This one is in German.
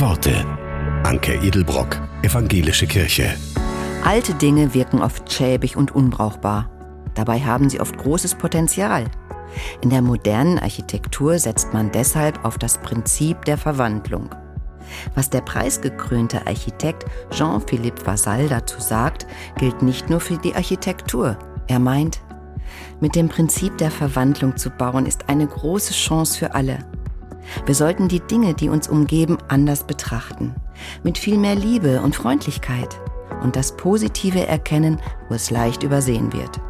Worte. Anke Edelbrock, Evangelische Kirche. Alte Dinge wirken oft schäbig und unbrauchbar. Dabei haben sie oft großes Potenzial. In der modernen Architektur setzt man deshalb auf das Prinzip der Verwandlung. Was der preisgekrönte Architekt Jean-Philippe Vasal dazu sagt, gilt nicht nur für die Architektur. Er meint, mit dem Prinzip der Verwandlung zu bauen ist eine große Chance für alle. Wir sollten die Dinge, die uns umgeben, anders betrachten, mit viel mehr Liebe und Freundlichkeit und das Positive erkennen, wo es leicht übersehen wird.